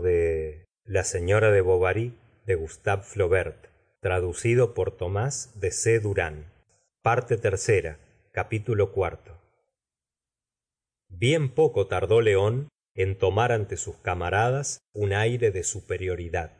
de la señora de bovary flaubert de c. Bien poco tardó león en tomar ante sus camaradas un aire de superioridad.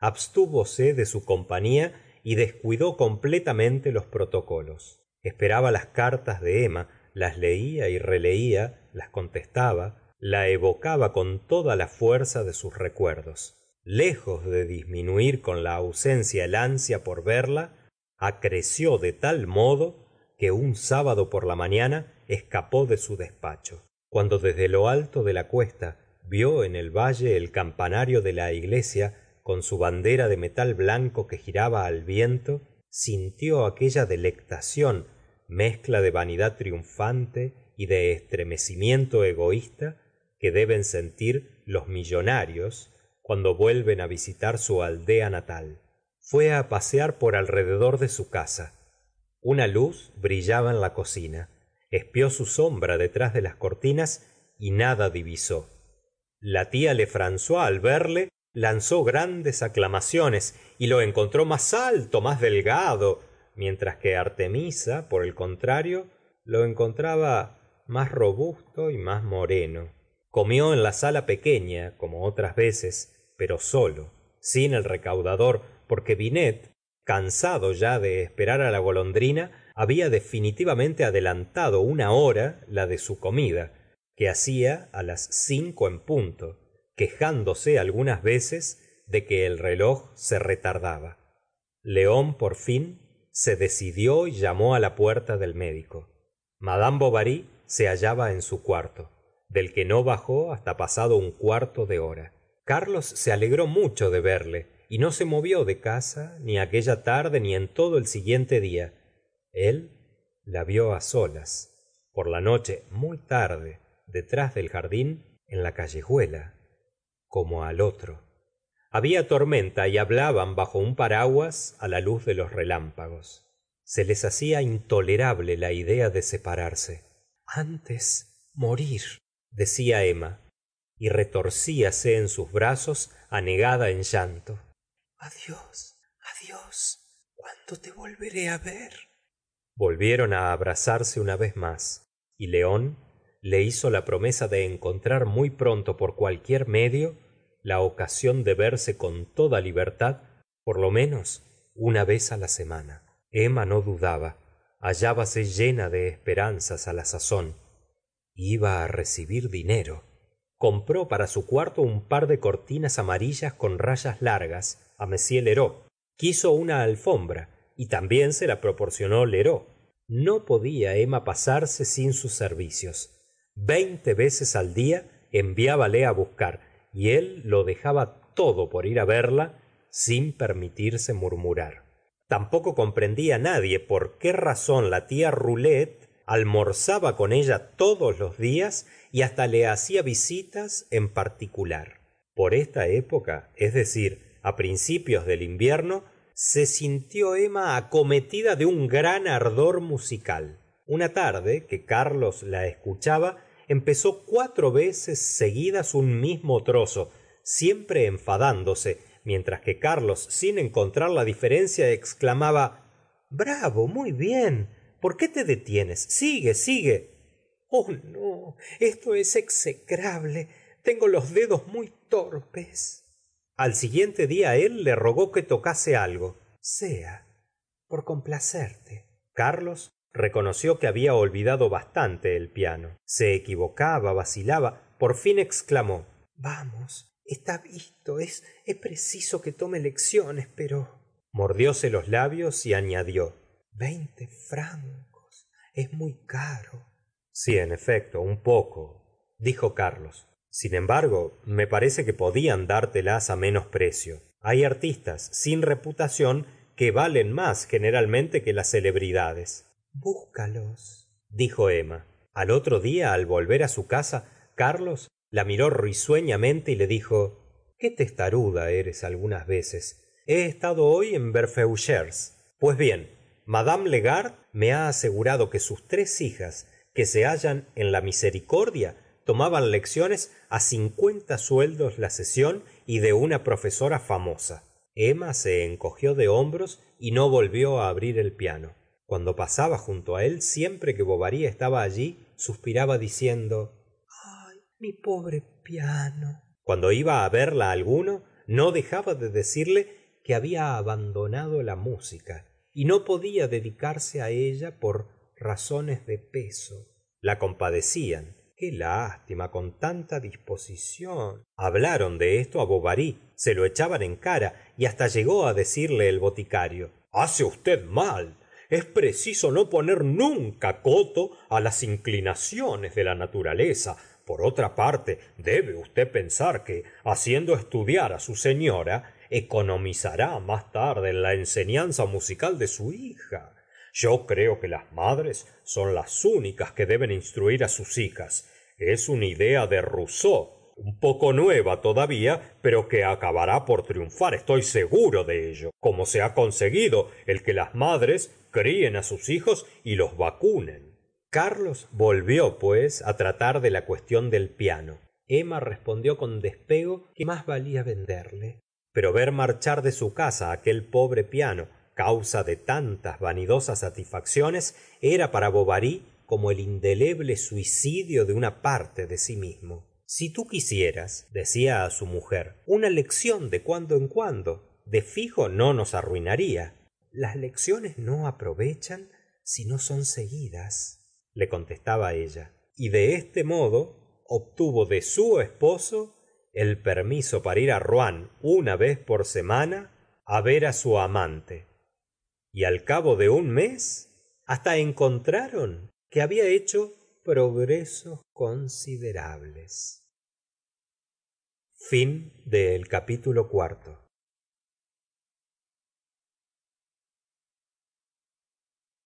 Abstúvose de su compañía y descuidó completamente los protocolos. Esperaba las cartas de emma las leía y releía las contestaba la evocaba con toda la fuerza de sus recuerdos. Lejos de disminuir con la ausencia el ansia por verla acreció de tal modo que un sábado por la mañana escapó de su despacho. Cuando desde lo alto de la cuesta vio en el valle el campanario de la iglesia con su bandera de metal blanco que giraba al viento sintió aquella delectación mezcla de vanidad triunfante y de estremecimiento egoísta que deben sentir los millonarios cuando vuelven á visitar su aldea natal. Fué á pasear por alrededor de su casa. Una luz brillaba en la cocina espió su sombra detrás de las cortinas y nada divisó. La tia lefrancois al verle lanzó grandes aclamaciones y lo encontró más alto más delgado mientras que artemisa por el contrario lo encontraba más robusto y más moreno comió en la sala pequeña como otras veces pero solo sin el recaudador porque binet cansado ya de esperar á la golondrina había definitivamente adelantado una hora la de su comida que hacia á las cinco en punto quejándose algunas veces de que el reloj se retardaba. León por fin se decidió y llamó á la puerta del médico. Madame bovary se hallaba en su cuarto del que no bajó hasta pasado un cuarto de hora. Carlos se alegró mucho de verle y no se movió de casa ni aquella tarde ni en todo el siguiente día. El la vio á solas por la noche muy tarde detrás del jardín en la callejuela como al otro. Había tormenta y hablaban bajo un paraguas á la luz de los relámpagos. Se les hacía intolerable la idea de separarse. Antes morir decía emma y retorcíase en sus brazos anegada en llanto. Adiós adiós cuándo te volveré á ver volvieron á abrazarse una vez más y león le hizo la promesa de encontrar muy pronto por cualquier medio la ocasión de verse con toda libertad por lo menos una vez á la semana. Emma no dudaba hallábase llena de esperanzas á la sazón iba á recibir dinero. Compró para su cuarto un par de cortinas amarillas con rayas largas á m lheureux quiso una alfombra y también se la proporcionó lheureux no podía emma pasarse sin sus servicios. Veinte veces al día enviábale á buscar y él lo dejaba todo por ir á verla sin permitirse murmurar. Tampoco comprendía nadie por qué razón la tia rolet almorzaba con ella todos los días y hasta le hacía visitas en particular. Por esta época es decir á principios del invierno se sintió emma acometida de un gran ardor musical. Una tarde que carlos la escuchaba empezó cuatro veces seguidas un mismo trozo siempre enfadándose mientras que carlos sin encontrar la diferencia exclamaba bravo muy bien por qué te detienes sigue sigue. Oh no esto es execrable. Tengo los dedos muy torpes. Al siguiente día él le rogó que tocase algo. Sea por complacerte. Carlos reconoció que había olvidado bastante el piano. Se equivocaba vacilaba. Por fin exclamó vamos está visto es preciso que tome lecciones pero mordióse los labios y añadió veinte francos. Es muy caro. Sí en efecto un poco dijo carlos. Sin embargo me parece que podían dártelas á menos precio. Hay artistas sin reputación que valen más generalmente que las celebridades. Búscalos dijo emma. Al otro día al volver á su casa carlos la miró risueñamente y le dijo qué testaruda eres algunas veces. He estado hoy en barfeuchers pues bien madame legard me ha asegurado que sus tres hijas que se hallan en la misericordia tomaban lecciones á cincuenta sueldos la sesión y de una profesora famosa. Emma se encogió de hombros y no volvió á abrir el piano. Cuando pasaba junto á él siempre que bovary estaba allí suspiraba diciendo ay mi pobre piano cuando iba á verla alguno no dejaba de decirle que había abandonado la música y no podía dedicarse á ella por razones de peso. La compadecían. Qué lástima con tanta disposición. Hablaron de esto á bovary se lo echaban en cara y hasta llegó á decirle el boticario hace usted mal. Es preciso no poner nunca coto á las inclinaciones de la naturaleza por otra parte debe usted pensar que haciendo estudiar á su señora economizará más tarde en la enseñanza musical de su hija. Yo creo que las madres son las únicas que deben instruir á sus hijas. Es una idea de rousseau un poco nueva todavía pero que acabará por triunfar estoy seguro de ello. Como se ha conseguido el que las madres críen á sus hijos y los vacunen carlos volvió pues á tratar de la cuestión del piano. Emma respondió con despego que más valía venderle. Pero ver marchar de su casa aquel pobre piano causa de tantas vanidosas satisfacciones era para bovary como el indeleble suicidio de una parte de sí mismo. Si tú quisieras decía á su mujer una lección de cuando en cuando de fijo no nos arruinaría. Las lecciones no aprovechan si no son seguidas le contestaba ella y de este modo obtuvo de su esposo el permiso para ir á rouen una vez por semana á ver á su amante. Y al cabo de un mes hasta encontraron que había hecho progresos considerables